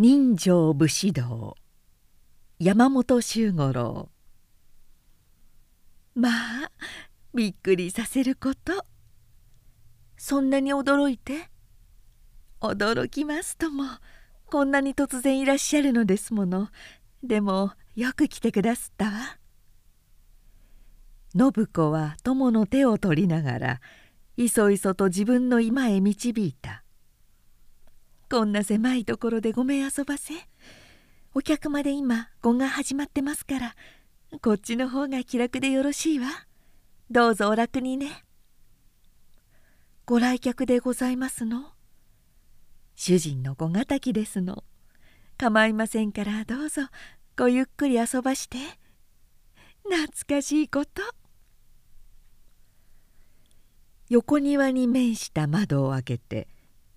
人情武士道。山本周五郎。まあびっくりさせること。そんなに驚いて？驚きますとも。こんなに突然いらっしゃるのですもの。でもよく来てくだすったわ。信子は友の手を取りながらいそいそと自分の居間へ導いた。こんな狭いところでごめん遊ばせ。お客まで今碁が始まってますからこっちの方が気楽でよろしいわ。どうぞお楽にね。ご来客でございますの？主人の小敵ですの？構いませんからどうぞごゆっくり遊ばして。懐かしいこと。横庭に面した窓を開けて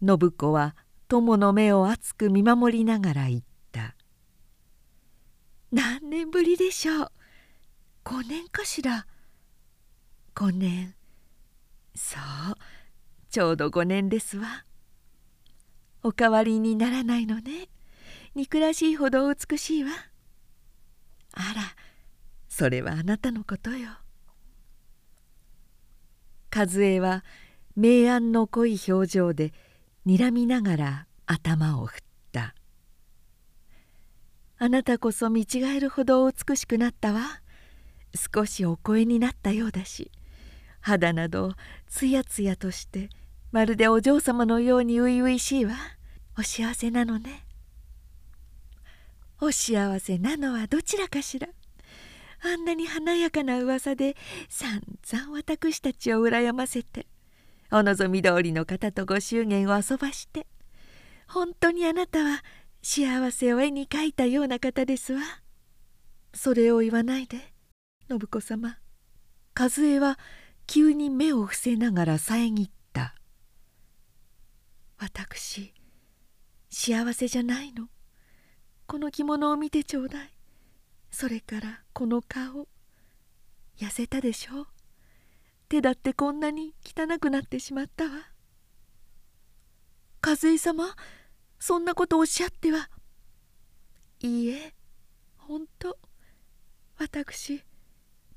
信子は友の目を熱く見守りながら言った「何年ぶりでしょう？5年かしら？5年。そうちょうど5年ですわ。お代わりにならないのね。憎らしいほど美しいわ。あらそれはあなたのことよ。和江は明暗の濃い表情で「睨みながら頭を振った「あなたこそ見違えるほど美しくなったわ。少しお声になったようだし。肌などつやつやとしてまるでお嬢様のように初々しいわ。お幸せなのね」お幸せなのはどちらかしら。あんなに華やかな噂でさんざん私たちを羨ませて。お望み通りの方とご祝言を遊ばして本当にあなたは幸せを絵に描いたような方ですわ。それを言わないで信子様。和江は急に目を伏せながら遮った。私幸せじゃないの。この着物を見てちょうだい。それからこの顔痩せたでしょう。手だってこんなに汚くなってしまったわ。和江様そんなことおっしゃっては。いいえ本当私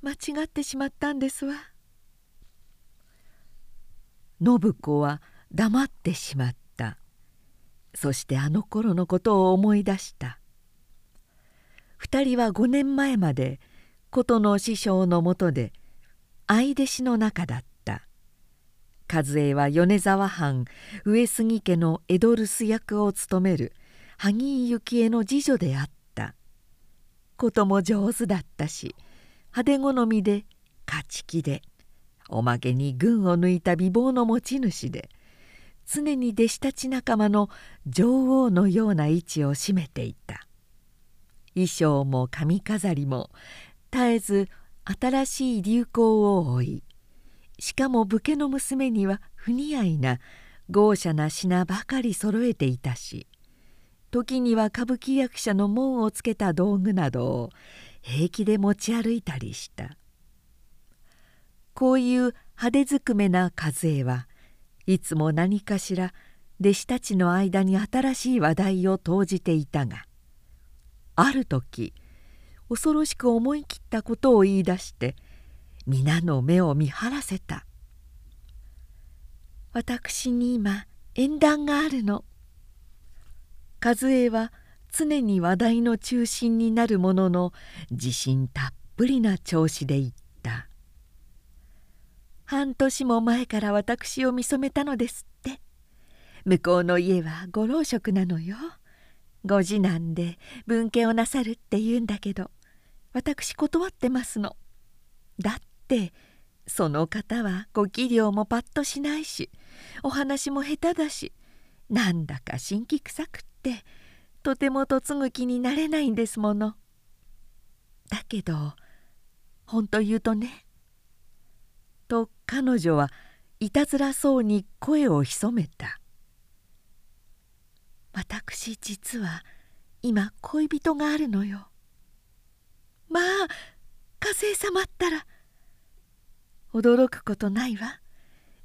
間違ってしまったんですわ。信子は黙ってしまった。そしてあの頃のことを思い出した。二人は5年前まで琴の師匠のもとで「相弟子の中だった。和江は米沢藩上杉家の江戸留守役を務める萩井幸恵の次女であった。ことも上手だったし派手好みで勝ち気でおまけに群を抜いた美貌の持ち主で常に弟子たち仲間の女王のような位置を占めていた。衣装も髪飾りも絶えず新しい流行を追いしかも武家の娘には不似合いな豪奢な品ばかり揃えていたし時には歌舞伎役者の門をつけた道具などを平気で持ち歩いたりした。こういう派手ずくめな風はいつも何かしら弟子たちの間に新しい話題を投じていたがある時恐ろしく思い切ったことを言い出して皆の目を見張らせた。私に今縁談があるの。和江は常に話題の中心になるものの自信たっぷりな調子で言った「半年も前から私を見初めたのですって。向こうの家はご老職なのよ。ご次男で文家をなさるって言うんだけど私断ってますの。だってその方はご器量もパッとしないしお話も下手だしなんだか辛気臭くってとても嫁ぐ気になれないんですもの。だけど本当言うとね」と彼女はいたずらそうに声を潜めた「私実は今恋人があるのよ。まあ火星様ったら驚くことないわ。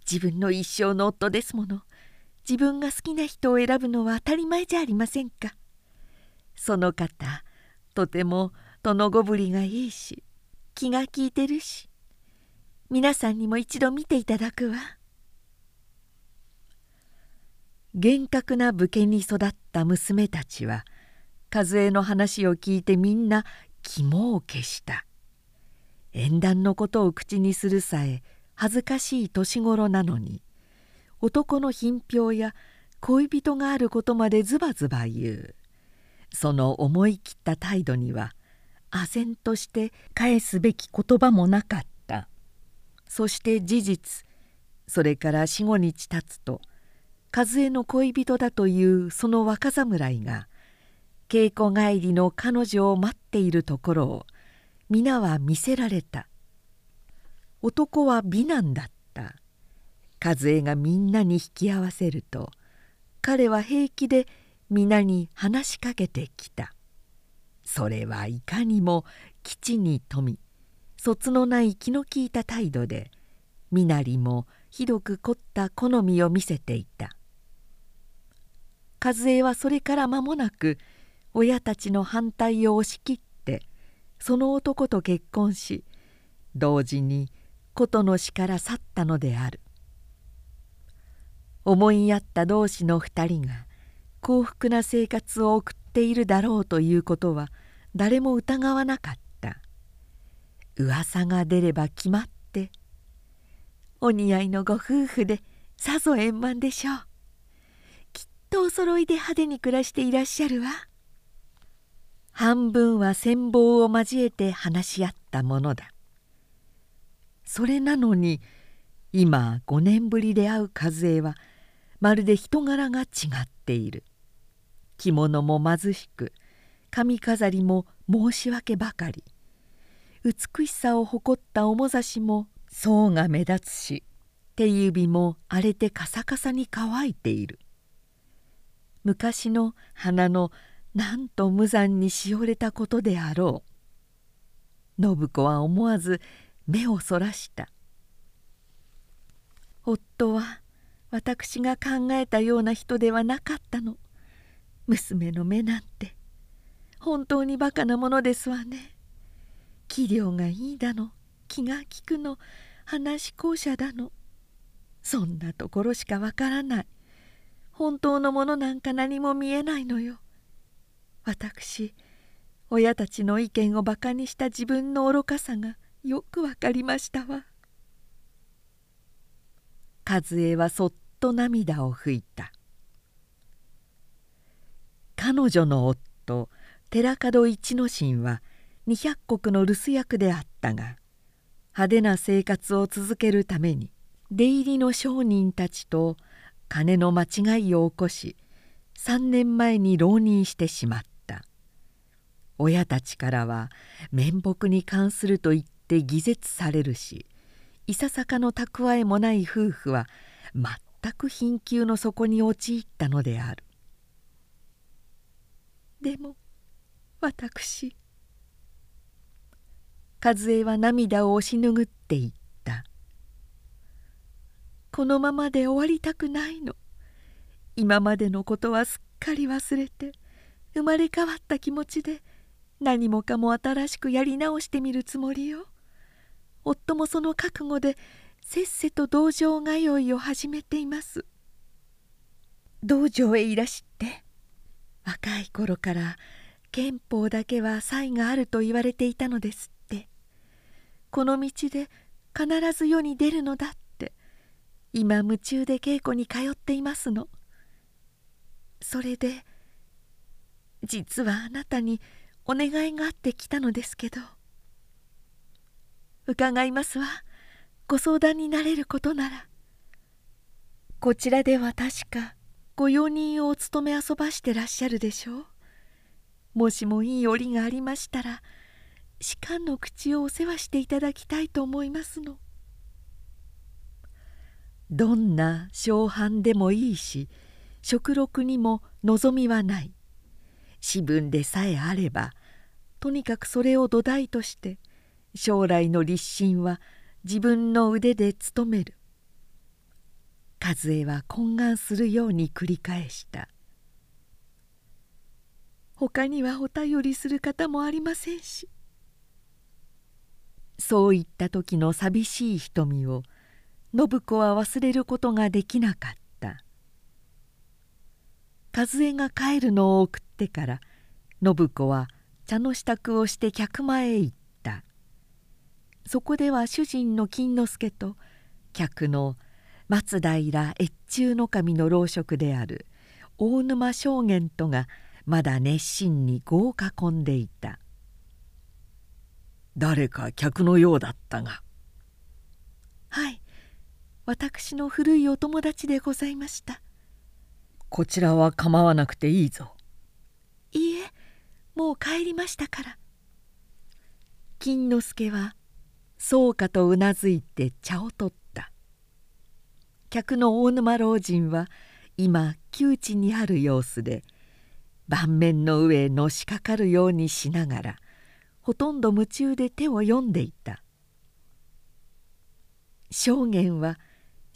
自分の一生の夫ですもの。自分が好きな人を選ぶのは当たり前じゃありませんか。その方とても殿ごぶりがいいし気が利いてるし皆さんにも一度見ていただくわ。厳格な武家に育った娘たちは和江の話を聞いてみんな肝を消した。縁談のことを口にするさえ恥ずかしい年頃なのに男の品評や恋人があることまでズバズバ言う。その思い切った態度には唖然として返すべき言葉もなかった。そして事実それから四五日経つと和江の恋人だというその若侍が稽古帰りの彼女を待っているところを皆は見せられた。男は美男だった。和江がみんなに引き合わせると彼は平気で皆に話しかけてきた。それはいかにも基地に富みそつのない気の利いた態度で身なりもひどく凝った好みを見せていた。和江はそれから間もなく親たちの反対を押し切ってその男と結婚し同時に琴の死から去ったのである。思い合った同士の2人が幸福な生活を送っているだろうということは誰も疑わなかった。噂が出れば決まってお似合いのご夫婦でさぞ円満でしょう。揃いで派手に暮らしていらっしゃるわ。半分は戦望を交えて話し合ったものだ。それなのに今5年ぶりで会う和江はまるで人柄が違っている。着物も貧しく髪飾りも申し訳ばかり。美しさを誇った面差しも層が目立つし手指も荒れてカサカサに乾いている。昔の花のなんと無残にしおれたことであろう。信子は思わず目をそらした。夫は私が考えたような人ではなかったの。娘の目なんて。本当にバカなものですわね。器量がいいだの。気が利くの。話し校舎だの。そんなところしかわからない。本当のものなんか何も見えないのよ。私親たちの意見をバカにした自分の愚かさがよくわかりましたわ。和江はそっと涙を拭いた。彼女の夫寺門一之進は二百石の留守役であったが派手な生活を続けるために出入りの商人たちと金の間違いを起こし3年前に浪人してしまった。親たちからは面目に関すると言って偽絶されるしいささかの蓄えもない夫婦は全く貧窮の底に陥ったのである。でも私和江は涙を押し拭っていた。このままで終わりたくないの。今までのことはすっかり忘れて生まれ変わった気持ちで何もかも新しくやり直してみるつもりよ。夫もその覚悟でせっせと道場通いを始めています。道場へいらして若い頃から憲法だけは才があると言われていたのですって。この道で必ず世に出るのだっ今夢中で稽古に通っていますの。それで実はあなたにお願いがあってきたのですけど。伺いますわ。ご相談になれることなら。こちらでは確かご用人をお務め遊ばしてらっしゃるでしょう。もしもいい折がありましたら士官の口をお世話していただきたいと思いますの。どんな小藩でもいいし食禄にも望みはない。私分でさえあればとにかくそれを土台として将来の立身は自分の腕で務める。和江は懇願するように繰り返した。他にはお便りする方もありませんしそういった時の寂しい瞳を信子は忘れることができなかった。和江が帰るのを送ってから信子は茶の支度をして客間へ行った。そこでは主人の金之助と客の松平越中守の老職である大沼将玄とがまだ熱心に碁を囲んでいた。誰か客のようだったが。はい私の古いお友達でございました。こちらは構わなくていいぞ。いいえもう帰りましたから。金之助はそうかとうなずいて茶を取った。客の大沼老人は今窮地にある様子で盤面の上へのしかかるようにしながらほとんど夢中で手を読んでいた。証言は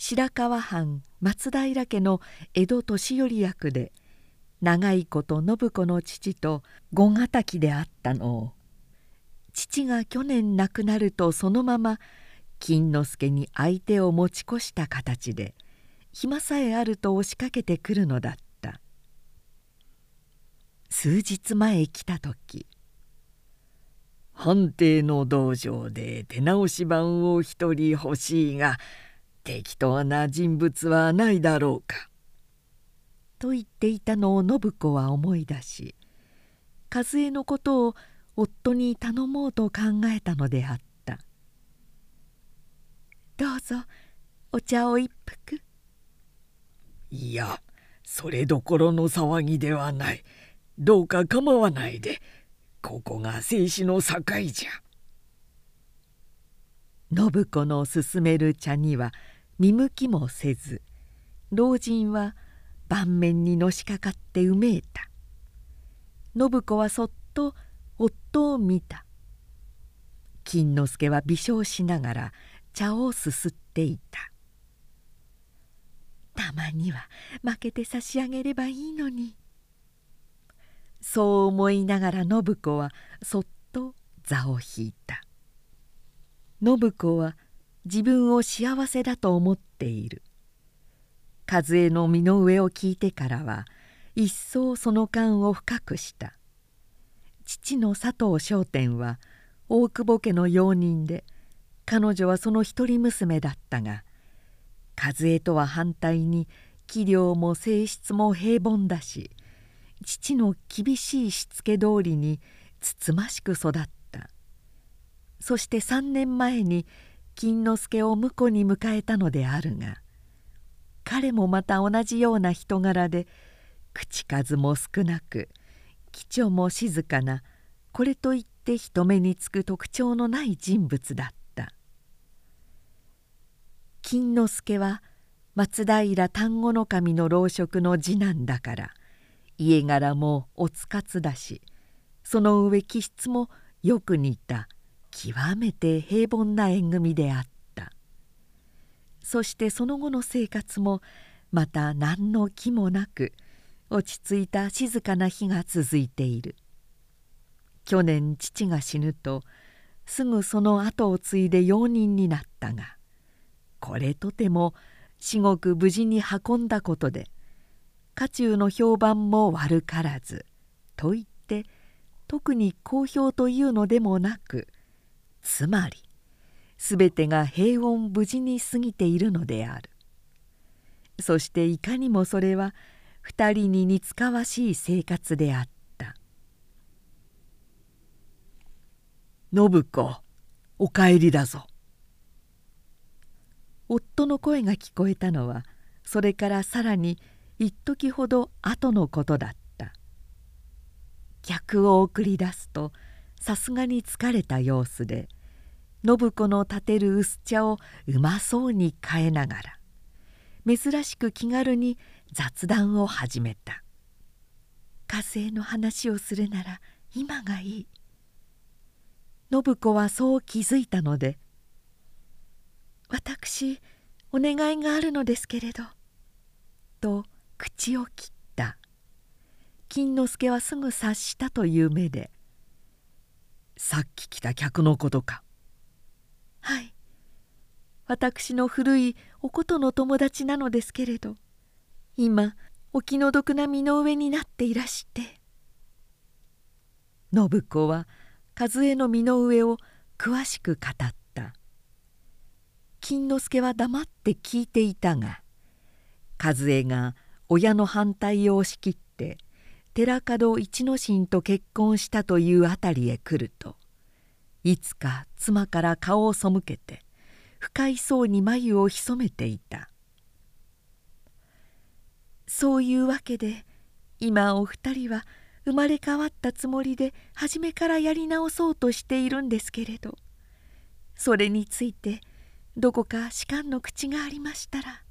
白河藩松平家の江戸年寄役で長いこと信子の父と五敵であったの。を父が去年亡くなるとそのまま金之助に相手を持ち越した形で暇さえあると押しかけてくるのだった。数日前来た時藩邸の道場で手直し版を一人欲しいが適当な人物はないだろうか」と言っていたのを信子は思い出し和江のことを夫に頼もうと考えたのであった「どうぞお茶を一服」いやそれどころの騒ぎではない。どうか構わないで。ここが生死の境じゃ。信子の勧める茶には見向きもせず老人は盤面にのしかかってうめいた。信子はそっと夫を見た。金之助は微笑しながら茶をすすっていた。たまには負けて差し上げればいいのに。そう思いながら信子はそっと座を引いた。信子は自分を幸せだと思っている。和江の身の上を聞いてからは一層その感を深くした。父の佐藤商店は大久保家の用人で彼女はその一人娘だったが和江とは反対に器量も性質も平凡だし父の厳しいしつけ通りにつつましく育った。そして3年前に金之助を婿に迎えたのであるが彼もまた同じような人柄で口数も少なく几帳も静かなこれといって人目につく特徴のない人物だった。金之助は松平丹後守の老職の次男だから家柄もおつかつだしその上気質もよく似た。極めて平凡な縁組であった。そしてその後の生活もまた何の気もなく落ち着いた静かな日が続いている。去年父が死ぬとすぐその後を継いで用人になったがこれとても至極無事に運んだことで家中の評判も悪からずと言って特に好評というのでもなくつまり全てが平穏無事に過ぎているのである。そしていかにもそれは二人に似つかわしい生活であった「信子お帰りだぞ」夫の声が聞こえたのはそれからさらに一時ほど後のことだった。客を送り出すとさすがに疲れた様子で信子の立てる薄茶をうまそうに変えながら珍しく気軽に雑談を始めた「火星の話をするなら今がいい」信子はそう気づいたので「私お願いがあるのですけれど」と口を切った。金之助はすぐ察したという目で「さっき来た客のことか」「はい。私の古いおことの友達なのですけれど今お気の毒な身の上になっていらして」信子は和江の身の上を詳しく語った。金之助は黙って聞いていたが和江が親の反対を押し切って寺門一之進と結婚したというあたりへ来るといつか妻から顔を背けて不快そうに眉を潜めていた。そういうわけで今お二人は生まれ変わったつもりで初めからやり直そうとしているんですけれどそれについてどこか士官の口がありましたら。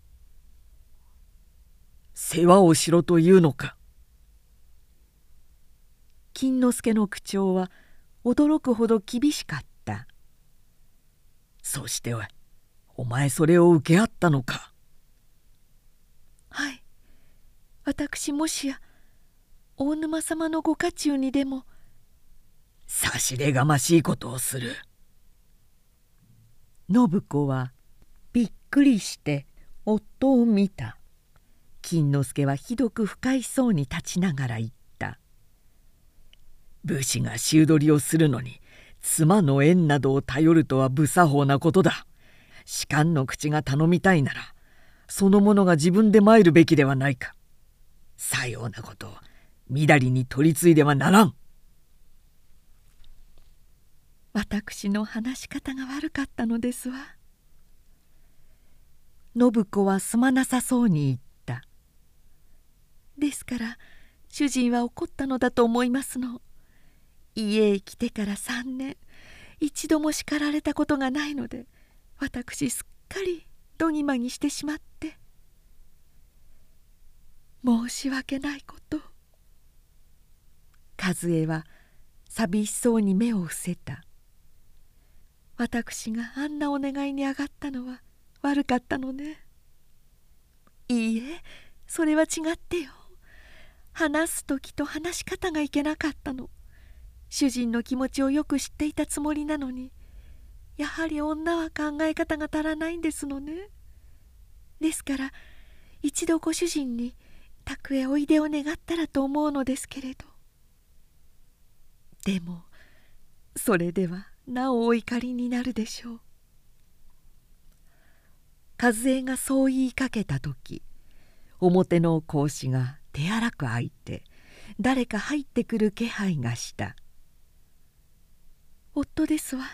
世話をしろというのか。金之助の口調は驚くほど厳しかった。そしてお前それを受け合ったのか？はい。私もしや大沼様のご家中にでも。差し出がましいことをする。信子はびっくりして夫を見た。金之助はひどく不快そうに立ちながら言った「武士が衆取りをするのに妻の縁などを頼るとは不作法なことだ。士官の口が頼みたいならその者が自分で参るべきではないか。さようなことをみだりに取り継いではならん。私の話し方が悪かったのですわ。信子はすまなさそうに言った。ですから主人は怒ったのだと思いますの。家へ来てから3年一度も叱られたことがないので私すっかりどぎまぎしてしまって申し訳ないこと。和江は寂しそうに目を伏せた。私があんなお願いに上がったのは悪かったのね。いいえそれは違ってよ。話す時と話し方がいけなかったの。主人の気持ちをよく知っていたつもりなのにやはり女は考え方が足らないんですのね。ですから一度ご主人に宅へおいでを願ったらと思うのですけれど。でもそれではなおお怒りになるでしょう。和江がそう言いかけた時表の格子が手荒く開いて誰か入ってくる気配がした「夫ですわ」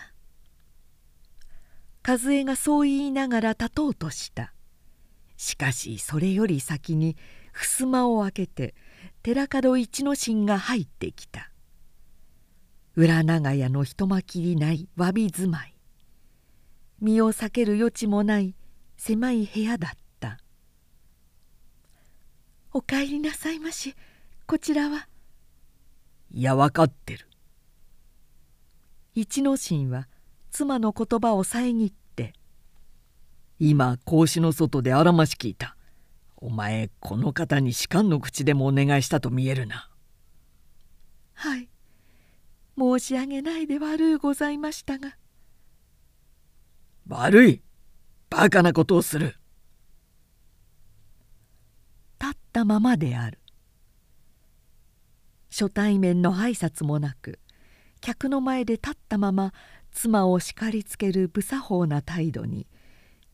和江がそう言いながら立とうとした。しかしそれより先に襖を開けて寺門一之進が入ってきた。裏長屋の人まきりないわび住まい。身を避ける余地もない狭い部屋だった「お帰りなさいましこちらは」いや分かってる。一之進は妻の言葉を遮って「今格子の外であらまし聞いた。お前この方に士官の口でもお願いしたと見えるな」はい。申し上げないで悪うございましたが。悪い。バカなことをする。立ったままである。初対面の挨拶もなく客の前で立ったまま妻を叱りつける不作法な態度に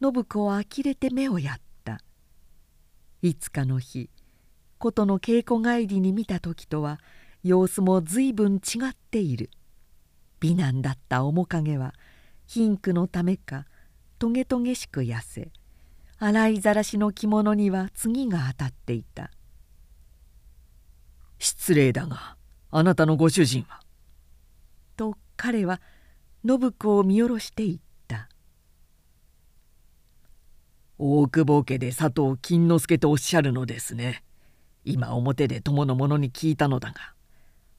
信子は呆れて目をやったいつかの日琴の稽古帰りに見た時とは様子も随分違っている美男だった面影は貧苦のためかトゲトゲしく痩せ洗いざらしの着物には次が当たっていた「失礼だがあなたのご主人は?」彼は信子を見下ろして言った「大久保家で佐藤金之助とおっしゃるのですね。今表で友の者に聞いたのだが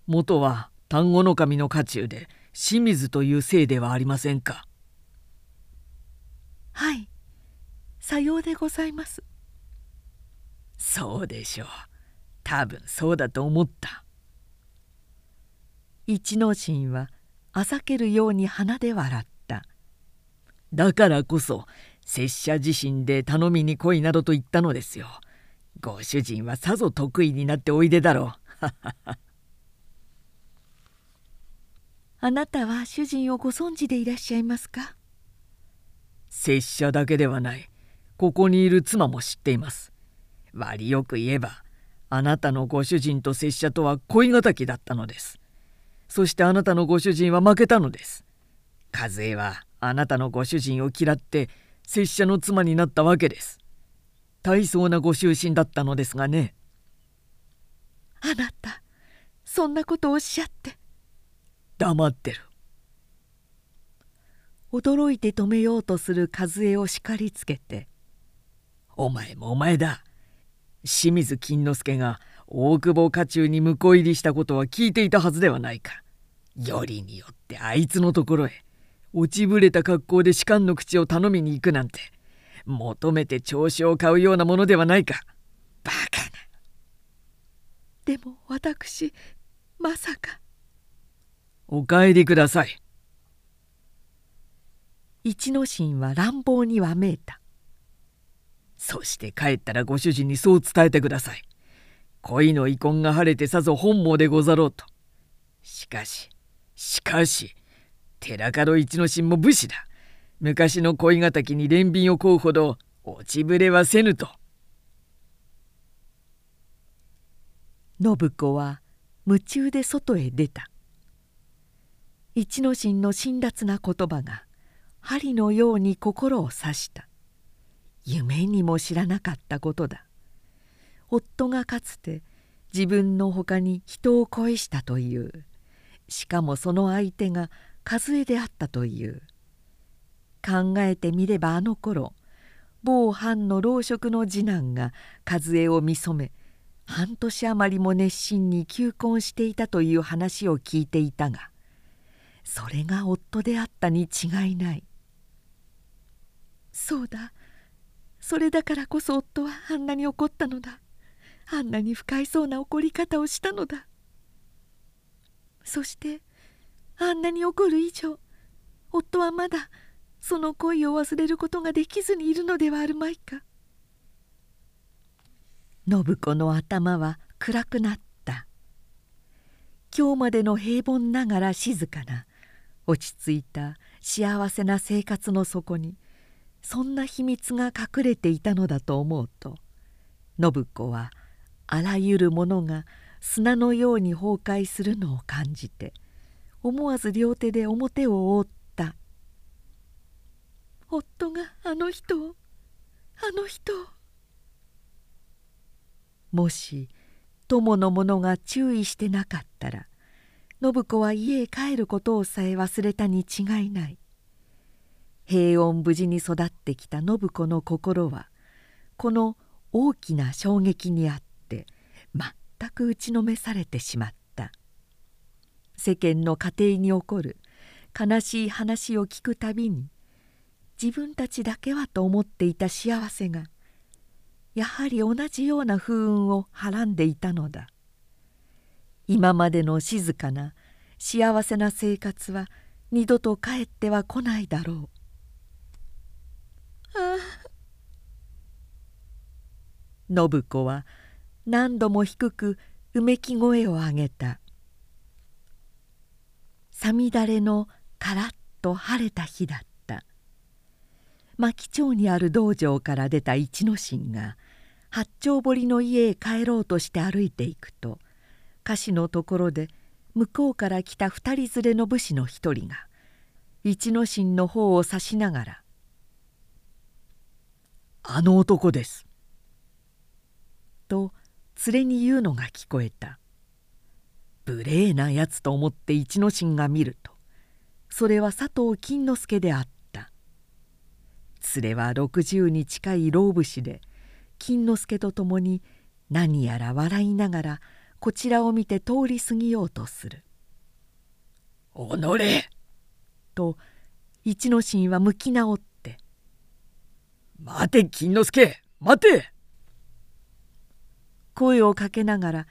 元は丹後守の家中で清水という姓ではありませんか。はい。さようでございます。そうでしょう。多分そうだと思った。一之進はあざけるように鼻で笑った。だからこそ拙者自身で頼みに来いなどと言ったのですよ。ご主人はさぞ得意になっておいでだろう。あなたは主人をご存知でいらっしゃいますか？拙者だけではない。ここにいる妻も知っています。割よく言えばあなたのご主人と拙者とは恋敵だったのですそしてあなたのご主人は負けたのです。和江はあなたのご主人を嫌って拙者の妻になったわけです。大層なご執心だったのですがね。あなたそんなことをおっしゃって。黙ってる。驚いて止めようとする和江を叱りつけて「お前もお前だ。清水金之助が大久保家中に婿入りしたことは聞いていたはずではないか。よりによってあいつのところへ落ちぶれた格好で士官の口を頼みに行くなんて求めて調子を買うようなものではないか。バカな。でも私まさか。お帰りください。一之進は乱暴にわめいた。そして帰ったらご主人にそう伝えてください。恋の遺恨が晴れてさぞ本望でござろうと。しかし、しかし、寺門一之進も武士だ。昔の恋敵に憐憫を請うほど落ちぶれはせぬと。信子は夢中で外へ出た。一之進の辛辣な言葉が針のように心を刺した夢にも知らなかったことだ夫がかつて自分のほかに人を恋したという。しかもその相手が和江であったという。考えてみればあの頃某藩の老職の次男が和江を見初め半年余りも熱心に求婚していたという話を聞いていたがそれが夫であったに違いない。そうだ。それだからこそ夫はあんなに怒ったのだ。あんなに不快そうな怒り方をしたのだ。そしてあんなに怒る以上夫はまだその恋を忘れることができずにいるのではあるまいか。信子の頭は暗くなった。今日までの平凡ながら静かな落ち着いた幸せな生活の底にそんな秘密が隠れていたのだと思うと信子はあらゆるものが砂のように崩壊するのを感じて思わず両手で表を覆った。夫があの人をあの人を。もし友の者が注意してなかったら信子は家へ帰ることをさえ忘れたに違いない。平穏無事に育ってきた信子の心はこの大きな衝撃にあって全く打ちのめされてしまった。世間の家庭に起こる悲しい話を聞くたびに自分たちだけはと思っていた幸せがやはり同じような不運をはらんでいたのだ。今までの静かな幸せな生活は二度と帰っては来ないだろう。ああ。信子は何度も低くうめき声を上げた。さみだれのカラッと晴れた日だった。牧町にある道場から出た一之進が八丁堀の家へ帰ろうとして歩いていくと歌詞のところで向こうから来た二人連れの武士の一人が一之進の方を指しながら「あの男です」と連れに言うのが聞こえた。無礼なやつと思って一之進が見るとそれは佐藤金之助であった。連れは60に近い老武士で金之助と共に何やら笑いながらこちらを見て通り過ぎようとする「おのれ!」と一之進は向き直って「待て金之助！待て!」声をかけながら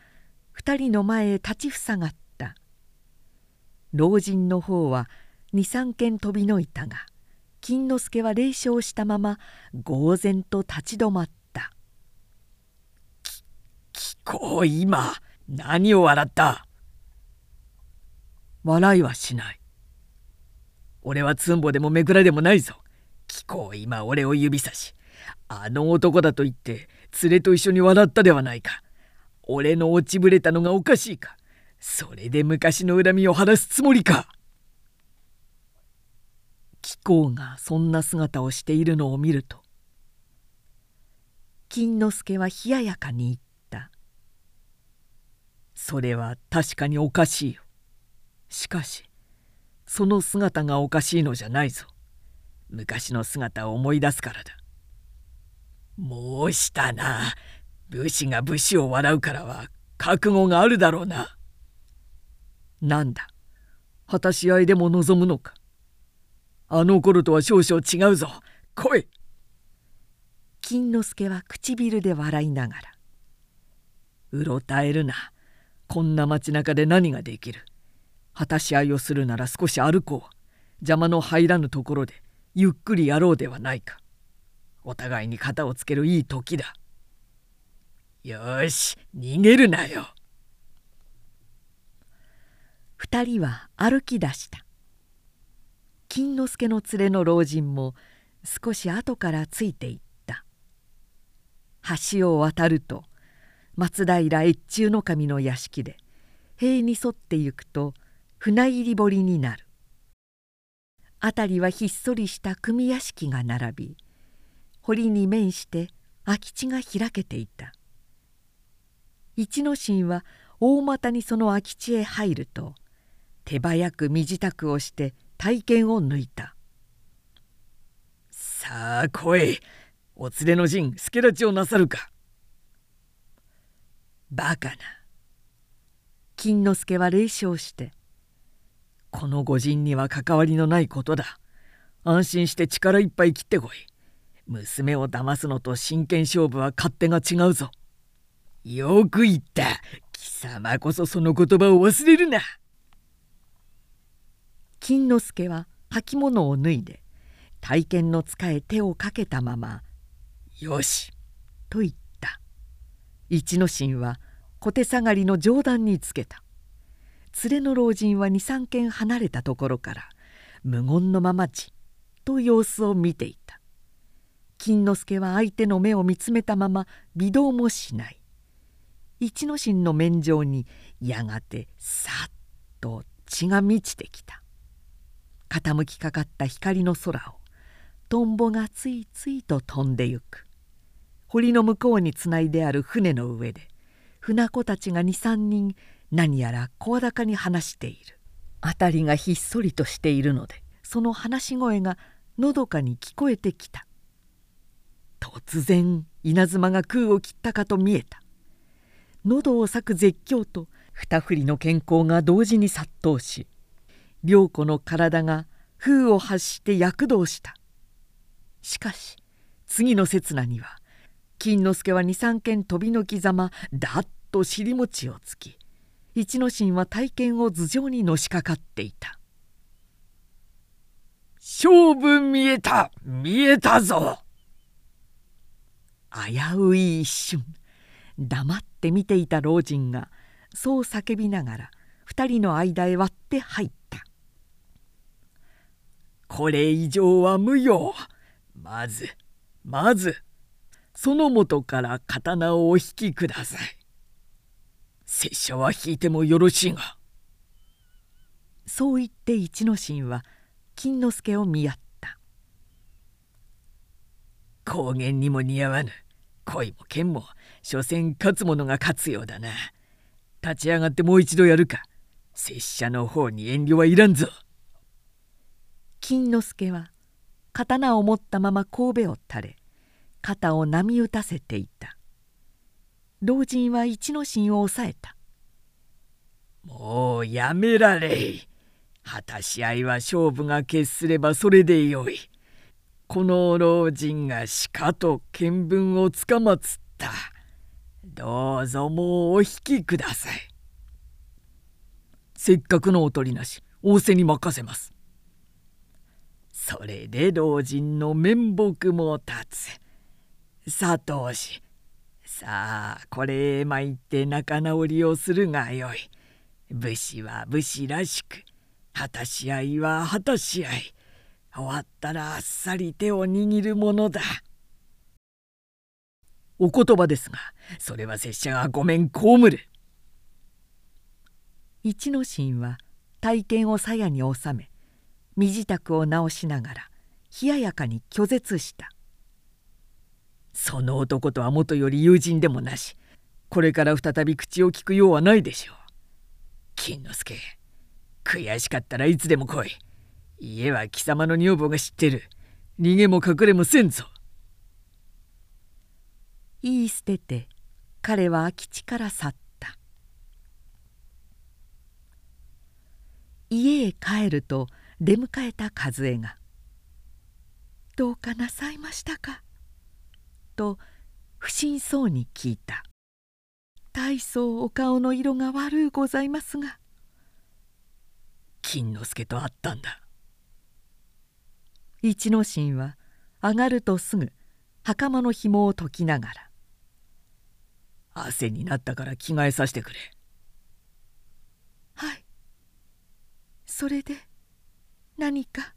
二人の前へ立ちふさがった。老人の方は23軒飛びのいたが金之助は霊笑したまま呆然と立ち止まった「き貴公今何を笑った？笑いはしない。俺はつんぼでもめくらでもないぞ。貴公今俺を指さし。あの男だと言って連れと一緒に笑ったではないか。俺の落ちぶれたのがおかしいか。それで昔の恨みを晴らすつもりか。貴公がそんな姿をしているのを見ると金之助は冷ややかに言った「それは確かにおかしいよ。しかしその姿がおかしいのじゃないぞ。昔の姿を思い出すからだ。申したな。武士が武士を笑うからは覚悟があるだろうな。なんだ果たし合いでも望むのか。あの頃とは少々違うぞ。来い。金之助は唇で笑いながら「うろたえるな。こんな街中で何ができる。果たし合いをするなら少し歩こう。邪魔の入らぬところでゆっくりやろうではないかお互いに肩をつけるいい時だ。よし逃げるなよ。二人は歩き出した。金之助の連れの老人も少し後からついていった。橋を渡ると松平越中の神の屋敷で塀に沿って行くと船入り堀になる。辺りはひっそりした組屋敷が並び堀に面して空き地が開けていた。一之進は大股にその空き地へ入ると手早く身支度をして体験を抜いた「さあ来いお連れの陣助立ちをなさるか」「バカな」金之助は冷笑して「この御仁には関わりのないことだ。安心して力いっぱい切ってこい。娘を騙すのと真剣勝負は勝手が違うぞ」。よく言った。貴様こそその言葉を忘れるな。金之助は履物を脱いで体験の使え手をかけたまま「よし」と言った。一之進は小手下がりの冗談につけた。連れの老人は23軒離れたところから無言のままじっと様子を見ていた金之助は相手の目を見つめたまま微動もしない。一之進の面上にやがてさっと血が満ちてきた。傾きかかった光の空をトンボがついついと飛んでゆく。堀の向こうにつないである船の上で船子たちが23人何やら声高に話している。辺りがひっそりとしているのでその話し声がのどかに聞こえてきた突然稲妻が空を切ったかと見えた。喉を裂く絶叫と二振りの健康が同時に殺到し良子の体が封を発して躍動した。しかし次の刹那には金之助は二三軒飛びのきざまだっと尻餅をつき一之進は体験を頭上にのしかかっていた「勝負見えた見えたぞ!」危うい一瞬。黙って見ていた老人がそう叫びながら二人の間へ割って入った「これ以上は無用。まずまずその元から刀をお引きください。拙者は引いてもよろしいが」そう言って一之進は金之助を見合った「高原にも似合わぬ。恋も剣も所詮勝つ者が勝つようだな。立ち上がってもう一度やるか。拙者の方に遠慮はいらんぞ。金之助は刀を持ったまま神戸を垂れ肩を波打たせていた。老人は一之進を抑えた。もうやめられ果たし合いは勝負が決すればそれでよいこの老人が鹿と見聞をつかまつった。どうぞもうお引きください。せっかくのおとりなし仰せに任せます。それで老人の面目も立つ。佐藤氏さあこれへ参って仲直りをするがよい。武士は武士らしく果たし合いは果たし合い。終わったらあっさり手を握るものだ。お言葉ですがそれは拙者がごめん被る。一之進は体験を鞘に収め身支度を直しながら冷ややかに拒絶した。その男とはもとより友人でもなしこれから再び口を聞くようはないでしょう。金之助悔しかったらいつでも来い。家は貴様の女房が知ってる。逃げも隠れもせんぞ。言い捨てて彼は空き地から去った。家へ帰ると出迎えた和江が「どうかなさいましたか?」と不審そうに聞いた「大層お顔の色が悪うございますが」金之助と会ったんだ一之進は上がるとすぐ袴の紐を解きながら汗になったから着替えさせてくれ。はい。それで何か？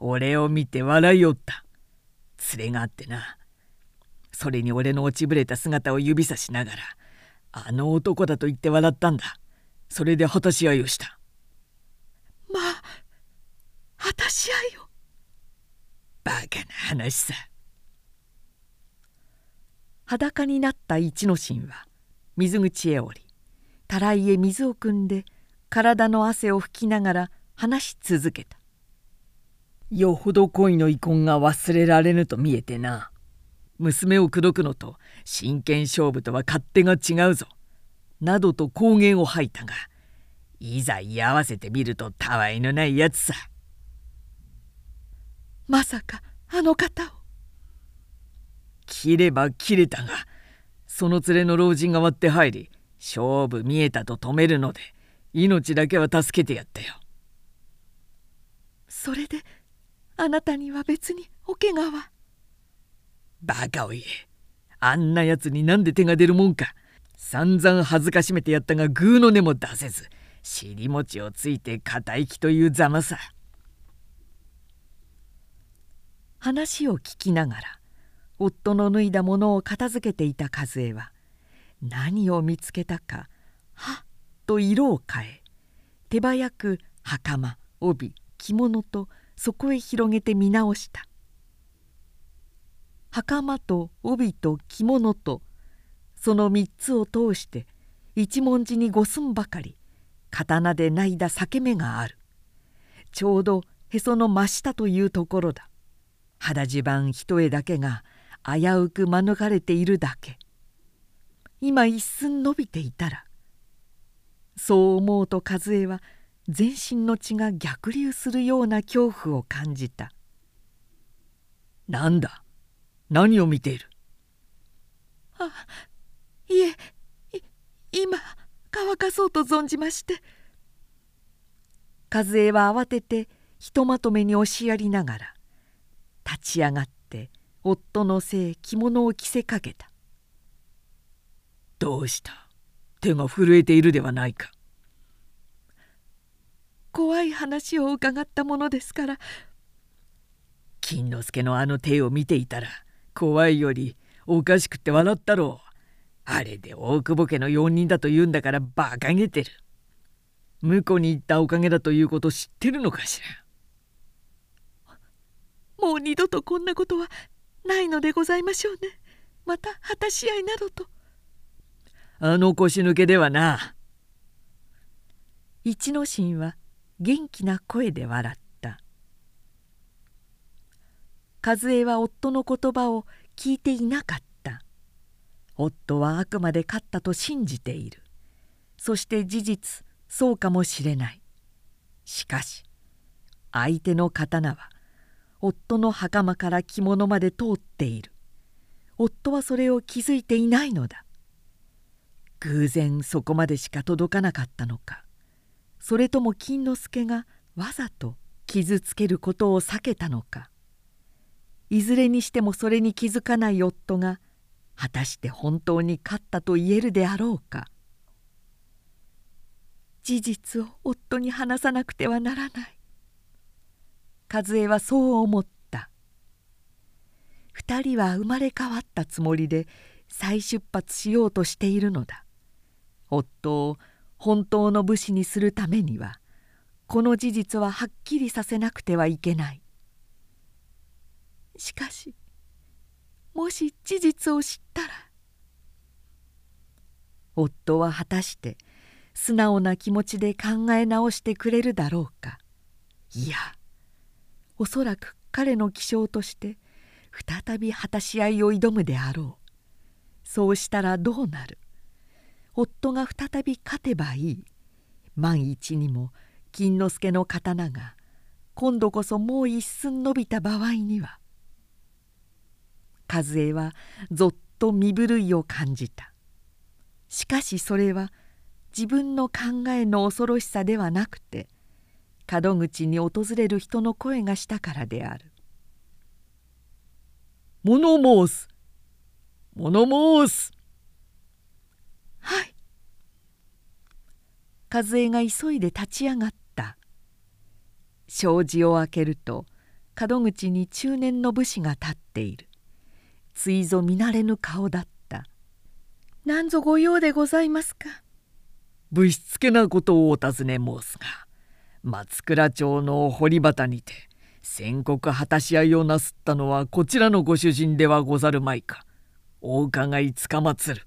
俺を見て笑いおった。連れがあってな。それに俺の落ちぶれた姿を指さしながらあの男だと言って笑ったんだ。それで果たし合いをした。まあ果たし合いをバカな話さ。裸になった一之進は水口へ降りたらいへ水を汲んで体の汗を拭きながら話し続けた。よほど恋の遺恨が忘れられぬと見えてな。娘を口説くのと真剣勝負とは勝手が違うぞ。などと公言を吐いたがいざ居合わせてみるとたわいのないやつさまさかあの方を。切れば切れたがその連れの老人が割って入り勝負見えたと止めるので命だけは助けてやったよ。それであなたには別にお怪我は？バカを言え。あんなやつになんで手が出るもんか。散々恥ずかしめてやったがグーの根も出せず尻餅をついて肩行きというざまさ話を聞きながら夫の脱いだものを片付けていた和江は何を見つけたかはっと色を変え手早く袴帯着物とそこへ広げて見直した。袴と帯と着物とその三つを通して一文字に五寸ばかり刀でないだ裂け目がある。ちょうどへその真下というところだ。肌地盤一重だけが危うく免れているだけ。今一寸伸びていたらそう思うと和江は全身の血が逆流するような恐怖を感じた「なんだ？何を見ている?」あいえい今乾かそうと存じまして。和江は慌ててひとまとめに押しやりながら立ち上がって夫のせい着物を着せかけた。どうした？手が震えているではないか。怖い話を伺ったものですから。金之助のあの手を見ていたら怖いよりおかしくて笑ったろう。あれで大久保家の用人だと言うんだから馬鹿げてる。婿に行ったおかげだということ知ってるのかしら？もう二度とこんなことはないのでございましょうね。また果たし合いなどと。あの腰抜けではな。一之進は元気な声で笑った。和江は夫の言葉を聞いていなかった。夫はあくまで勝ったと信じている。そして事実そうかもしれない。しかし相手の刀は夫の袴から着物まで通っている。夫はそれを気づいていないのだ。偶然そこまでしか届かなかったのか。それとも金之助がわざと傷つけることを避けたのか。いずれにしてもそれに気づかない夫が果たして本当に勝ったと言えるであろうか。事実を夫に話さなくてはならない。和江はそう思った。二人は生まれ変わったつもりで再出発しようとしているのだ。夫を本当の武士にするためにはこの事実ははっきりさせなくてはいけない。しかしもし事実を知ったら夫は果たして素直な気持ちで考え直してくれるだろうか。いやおそらく彼の気性として再び果たし合いを挑むであろう。そうしたらどうなる？夫が再び勝てばいい。万一にも金之助の刀が今度こそもう一寸伸びた場合には。和江はぞっと身震いを感じた。しかしそれは自分の考えの恐ろしさではなくて門口に訪れる人の声がしたからである「物申す。物申す」はい。和江が急いで立ち上がった。障子を開けると門口に中年の武士が立っている。ついぞ見慣れぬ顔だった「何ぞご用でございますか?」ぶしつけなことをお尋ね申すが松倉町の堀端にて宣告果たし合いをなすったのはこちらのご主人ではござるまいかお伺いつかまつる。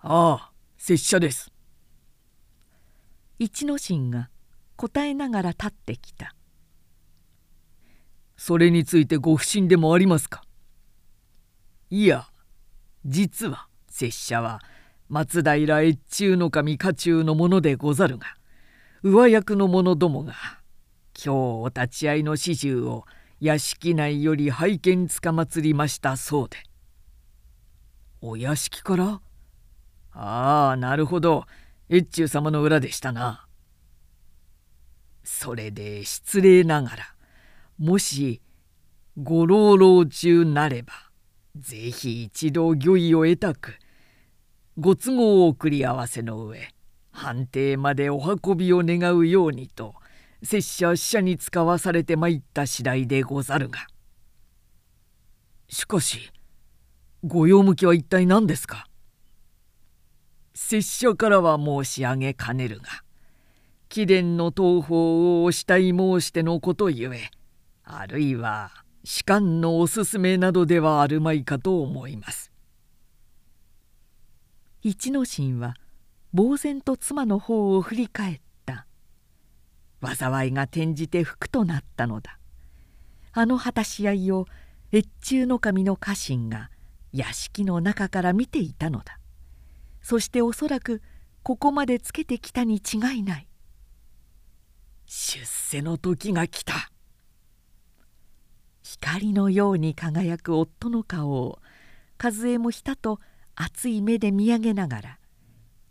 ああ拙者です。一之進が答えながら立ってきた。それについてご不審でもありますか？いや実は拙者は松平越中の神家中のものでござるが上役の者どもが今日お立ち会いの始終を屋敷内より拝見つかまつりましたそうで。お屋敷から？ああなるほど越中様の裏でしたな。それで失礼ながらもしご老老中なればぜひ一度御意を得たくご都合を送り合わせの上判定までお運びを願うようにと拙者使者に使わされてまいった次第でござるがしかしご用向きは一体何ですか？拙者からは申し上げかねるが貴殿の東方をお慕い申してのことゆえあるいは士官のおすすめなどではあるまいかと思います。一之進は呆然と妻の方を振り返った。災いが転じて福となったのだ。あの果たし合いを越中の神の家臣が屋敷の中から見ていたのだ。そしておそらくここまでつけてきたに違いない。出世の時が来た。光のように輝く夫の顔を和江もひたと熱い目で見上げながら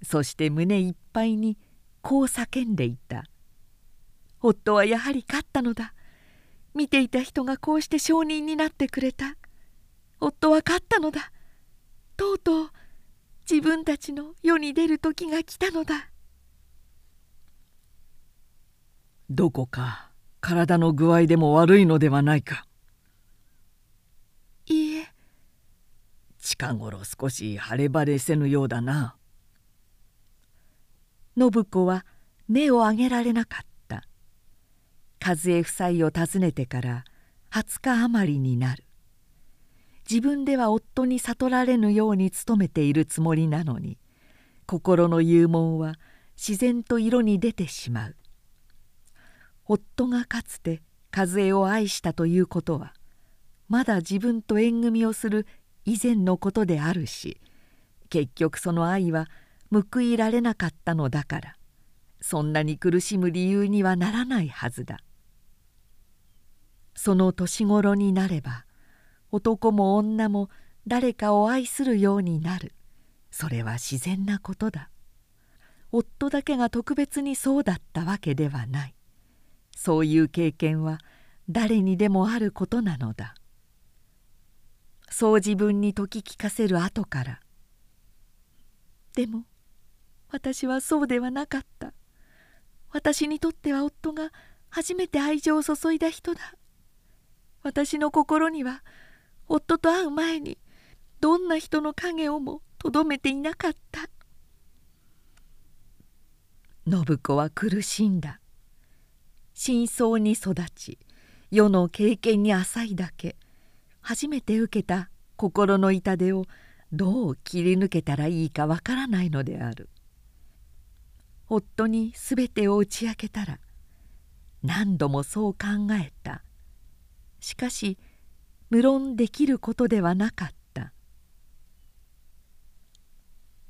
そして胸いっぱいにこう叫んでいた「夫はやはり勝ったのだ。見ていた人がこうして証人になってくれた。夫は勝ったのだ。とうとう自分たちの世に出る時が来たのだ」どこか体の具合でも悪いのではないか。いいえ。近頃少し晴れ晴れせぬようだな信子は目を上げられなかった。和江夫妻を訪ねてから20日余りになる。自分では夫に悟られぬように努めているつもりなのに心の幽門は自然と色に出てしまう。夫がかつて和江を愛したということはまだ自分と縁組をする以前のことであるし結局その愛は報いられなかったのだから。そんなに苦しむ理由にはならないはずだ。その年頃になれば男も女も誰かを愛するようになる。それは自然なことだ。夫だけが特別にそうだったわけではない。そういう経験は誰にでもあることなのだ。そう自分に説き聞かせる後から。でも私はそうではなかった。私にとっては夫が初めて愛情を注いだ人だ。私の心には夫と会う前にどんな人の影をもとどめていなかった。信子は苦しんだ。真相に育ち世の経験に浅いだけ。初めて受けた心の痛手をどう切り抜けたらいいかわからないのである。夫に全てを打ち明けたら何度もそう考えた。しかし無論できることではなかった。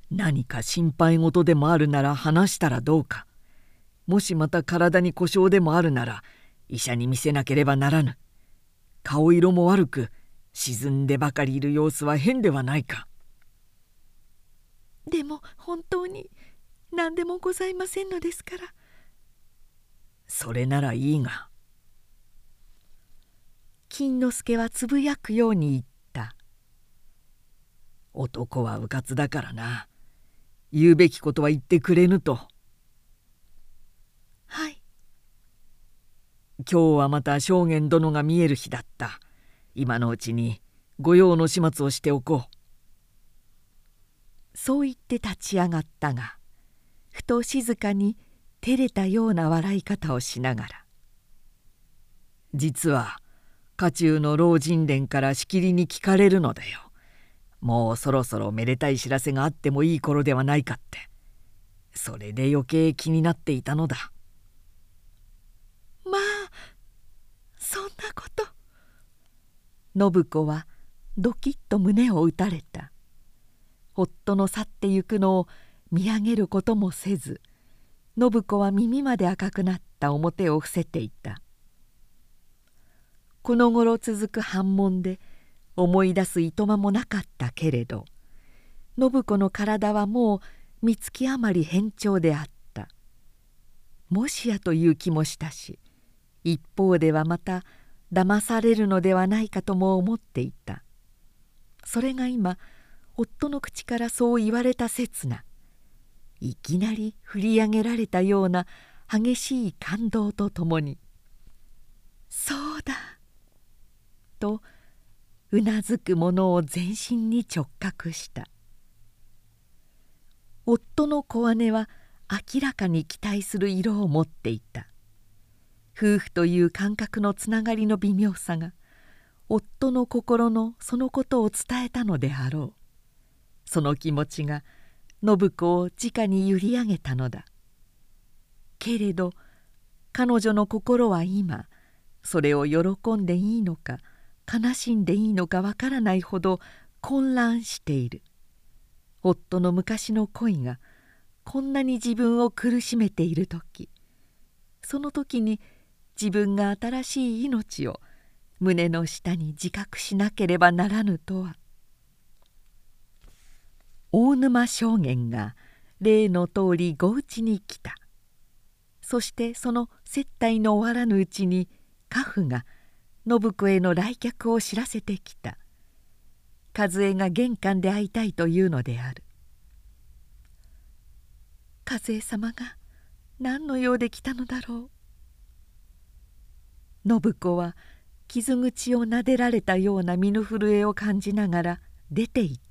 何か心配事でもあるなら話したらどうか。もしまた体に故障でもあるなら医者に見せなければならぬ。顔色も悪く沈んでばかりいる様子は変ではないか。でも本当に何でもございませんのですから。それならいいが。金之助はつぶやくように言った「男はうかつだからな。言うべきことは言ってくれぬと」はい。今日はまた正元殿が見える日だった。今のうちに御用の始末をしておこう。そう言って立ち上がったがふと静かに照れたような笑い方をしながら「実は家中の老人連からしきりに聞かれるのだよ。もうそろそろめでたい知らせがあってもいい頃ではないかってそれで余計気になっていたのだ」。まあそんなこと信子はドキッと胸を打たれた夫の去ってゆくのを見上げることもせず信子は耳まで赤くなった表を伏せていた。この頃続く反問で思い出すいとまもなかったけれど信子の体はもう三月余り変調であった。もしやという気もしたし一方ではまた騙されるのではないかとも思っていた。それが今夫の口からそう言われた刹ないきなり振り上げられたような激しい感動とともに「そうだ!」とうなずくものを全身に直角した。夫の小姉は明らかに期待する色を持っていた。夫婦という感覚のつながりの微妙さが夫の心のそのことを伝えたのであろう。その気持ちが「信子を直に揺り上げたのだ。けれど彼女の心は今それを喜んでいいのか悲しんでいいのかわからないほど混乱している。夫の昔の恋がこんなに自分を苦しめている時その時に自分が新しい命を胸の下に自覚しなければならぬとは。大沼将軍が例の通りご家に来た。そしてその接待の終わらぬうちに家父が信子への来客を知らせてきた。和江が玄関で会いたいというのである。和江様が何の用で来たのだろう。信子は傷口をなでられたような身の震えを感じながら出て行った。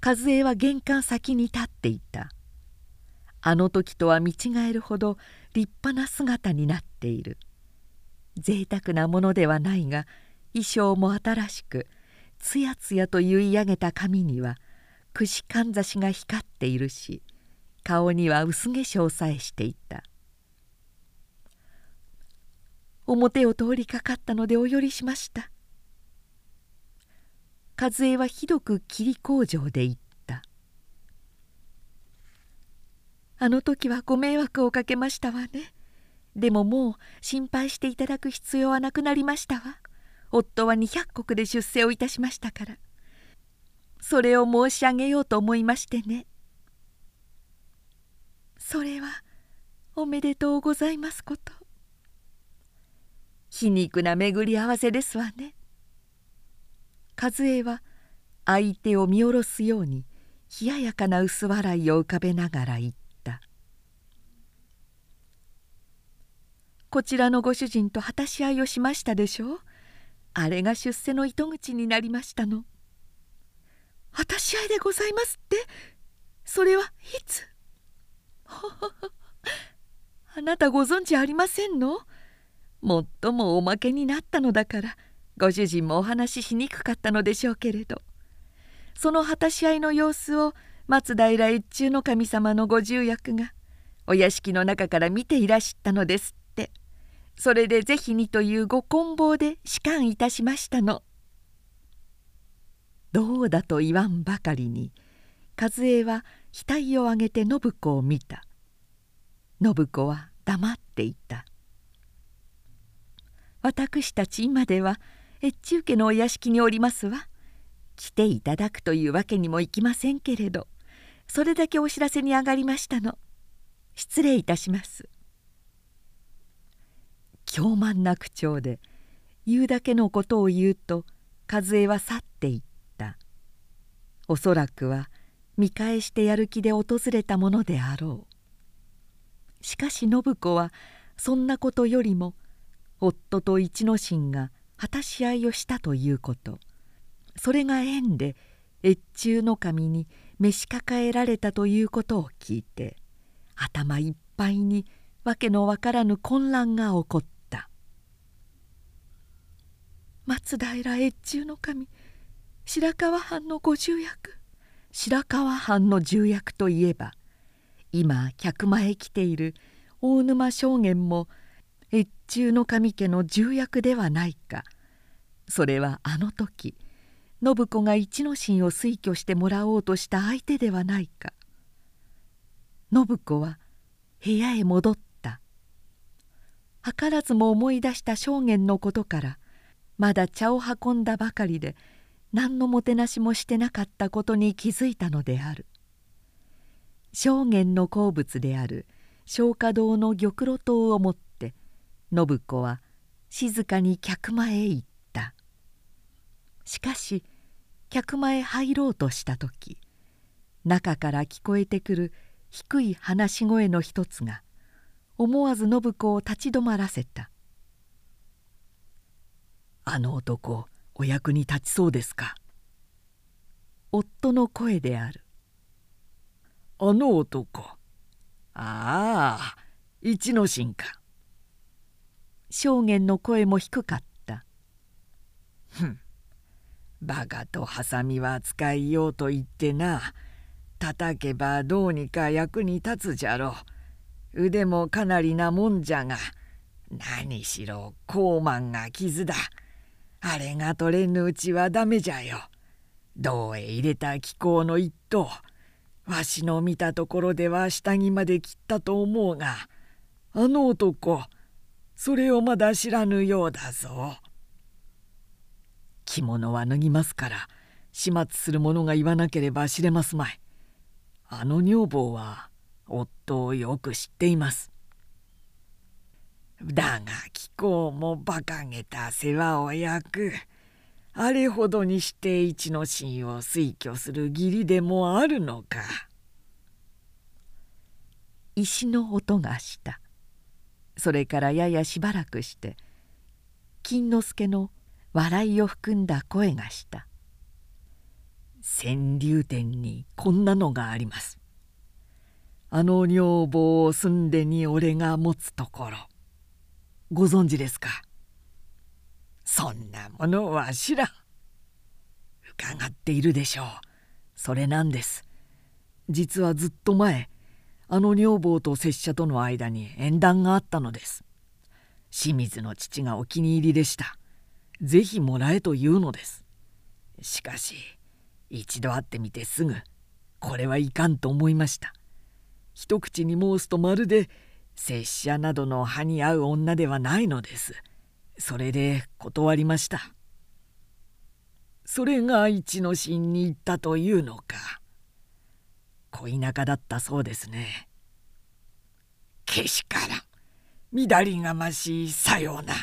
和江は玄関先に立っていたあの時とは見違えるほど立派な姿になっている贅沢なものではないが衣装も新しくつやつやと結い上げた髪には串かんざしが光っているし顔には薄化粧さえしていた表を通りかかったのでお寄りしました和江はひどく霧工場で言った「あの時はご迷惑をかけましたわね。でももう心配していただく必要はなくなりましたわ。夫は200石で出世をいたしましたから。それを申し上げようと思いましてね。それはおめでとうございますこと。皮肉な巡り合わせですわね。和江は相手を見下ろすように冷ややかな薄笑いを浮かべながら言った「こちらのご主人と果たし合いをしましたでしょう？あれが出世の糸口になりましたの」「果たし合いでございますって？それはいつ?」あなたご存知ありませんのもっともおまけになったのだからご主人もお話ししにくかったのでしょうけれど。その果たし合いの様子を松平越中の神様のご重役がお屋敷の中から見ていらしったのですって。それで是非にというご棍棒で仕官いたしましたの。どうだと言わんばかりに和江は額を上げて信子を見た。信子は黙っていた。私たち今では越中家のお屋敷におりますわ。来ていただくというわけにもいきませんけれどそれだけお知らせに上がりましたの。失礼いたします。狂慢な口調で言うだけのことを言うと和江は去っていった。おそらくは見返してやる気で訪れたものであろう。しかし信子はそんなことよりも夫と一之進が果たし合いをしたということ。それが縁で越中の神に召し抱えられたということを聞いて頭いっぱいに訳のわからぬ混乱が起こった。松平越中の神白河藩のご重役白河藩の重役といえば今客間へ来ている大沼将軍も越中の神家の重役ではないか。それはあの時信子が一之進を推挙してもらおうとした相手ではないか。信子は部屋へ戻った。図らずも思い出した証言のことからまだ茶を運んだばかりで何のもてなしもしてなかったことに気づいたのである。証言の好物である松花堂の玉露刀を持って信子は静かに客間へ行った。しかし客間へ入ろうとした時中から聞こえてくる低い話し声の一つが思わず信子を立ち止まらせた「あの男お役に立ちそうですか?」夫の声である「あの男。ああ一之進か」証言の声も低かった「ふん。バカとハサミは使いようと言ってな。叩けばどうにか役に立つじゃろう。腕もかなりなもんじゃが。何しろ高慢が傷だ。あれが取れぬうちはダメじゃよ。銅へ入れた気候の一頭わしの見たところでは下着まで切ったと思うが。あの男それをまだ知らぬようだぞ。着物は脱ぎますから始末する者が言わなければ知れますまい。あの女房は夫をよく知っています。だが貴公も馬鹿げた世話を焼く。あれほどにして一の神を推挙する義理でもあるのか。石の音がした。それからややしばらくして金之助の笑いを含んだ声がした。川柳店にこんなのがあります。あの女房を住んでに俺が持つところ。ご存知ですか？そんなものは知らん。伺っているでしょう。それなんです。実はずっと前あの女房と拙者との間に縁談があったのです。清水の父がお気に入りでした。ぜひもらえというのです。しかし一度会ってみてすぐこれはいかんと思いました。一口に申すとまるで拙者などの歯に合う女ではないのです。それで断りました。それが一之進に行ったというのか。恋仲だったそうですね。けしから乱りがましいさような。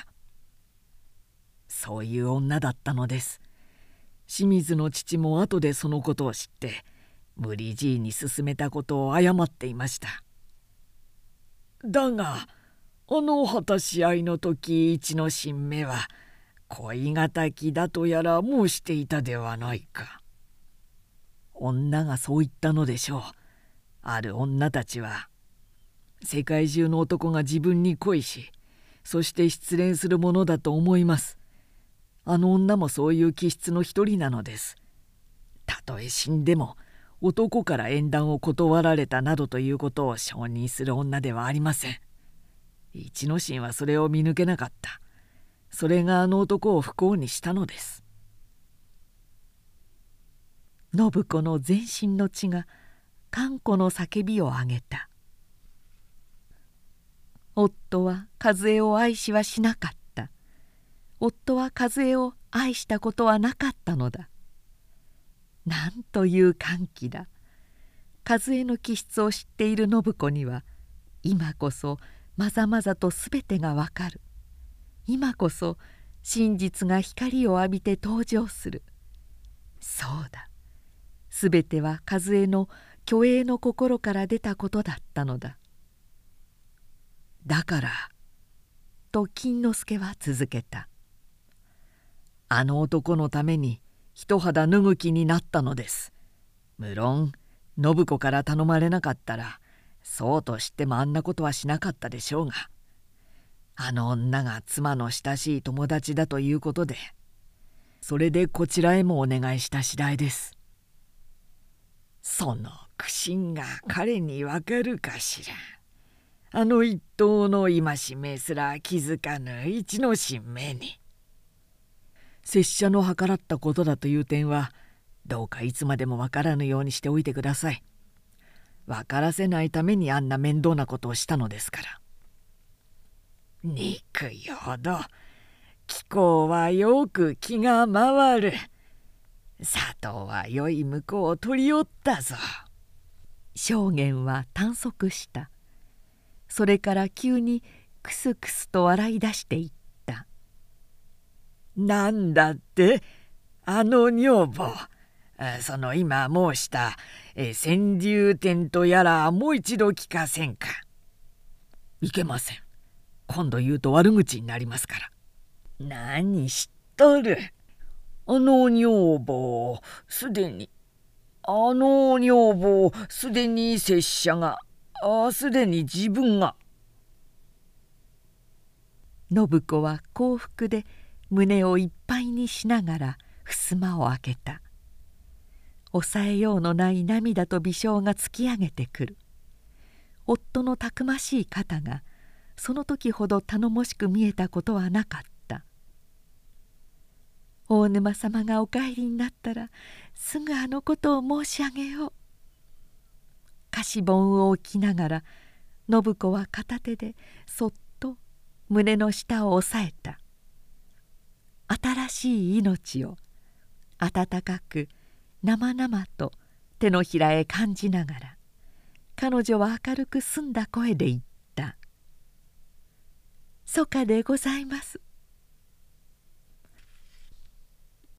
そういう女だったのです。清水の父も後でそのことを知って無理じいに勧めたことを謝っていました。だがあの果たし合いの時一の新芽は恋敵だとやら申していたではないか。女がそう言ったのでしょう。ある女たちは世界中の男が自分に恋しそして失恋するものだと思います。あの女もそういう気質の一人なのです。たとえ死んでも男から縁談を断られたなどということを承認する女ではありません。一之進はそれを見抜けなかった。それがあの男を不幸にしたのです信子の全身の血が頑固の叫びを上げた。夫は和江を愛しはしなかった。夫は和江を愛したことはなかったのだ。なんという歓喜だ。和江の気質を知っている信子には今こそまざまざと全てがわかる。今こそ真実が光を浴びて登場する。そうだ。すべては和江の虚栄の心から出たことだったのだ。だからと金之助は続けた。あの男のために一肌脱ぐ気になったのです。無論信子から頼まれなかったらそうとしてもあんなことはしなかったでしょうがあの女が妻の親しい友達だということでそれでこちらへもお願いした次第です。その苦心が彼にわかるかしら。あの一党の戒めすら気づかぬ一の新名に。拙者の計らったことだという点はどうかいつまでもわからぬようにしておいてください。分からせないためにあんな面倒なことをしたのですから。憎いほど気候はよく気が回る。佐藤は良い向こうを取り寄ったぞ。証言は短足した。それから急にクスクスと笑い出していった「なんだって？あの女房。その今申した川柳点とやらもう一度聞かせんか」いけません。今度言うと悪口になりますから。何知っとる？あの女房すでにあの女房すでに拙者があすでに自分が。信子は幸福で胸をいっぱいにしながら襖を開けた。抑えようのない涙と微笑が突き上げてくる。夫のたくましい肩がその時ほど頼もしく見えたことはなかった。大沼様がお帰りになったらすぐあのことを申し上げよう。貸し盆を置きながら信子は片手でそっと胸の下を押さえた。新しい命を温かく生々と手のひらへ感じながら彼女は明るく澄んだ声で言った「蘇我でございます。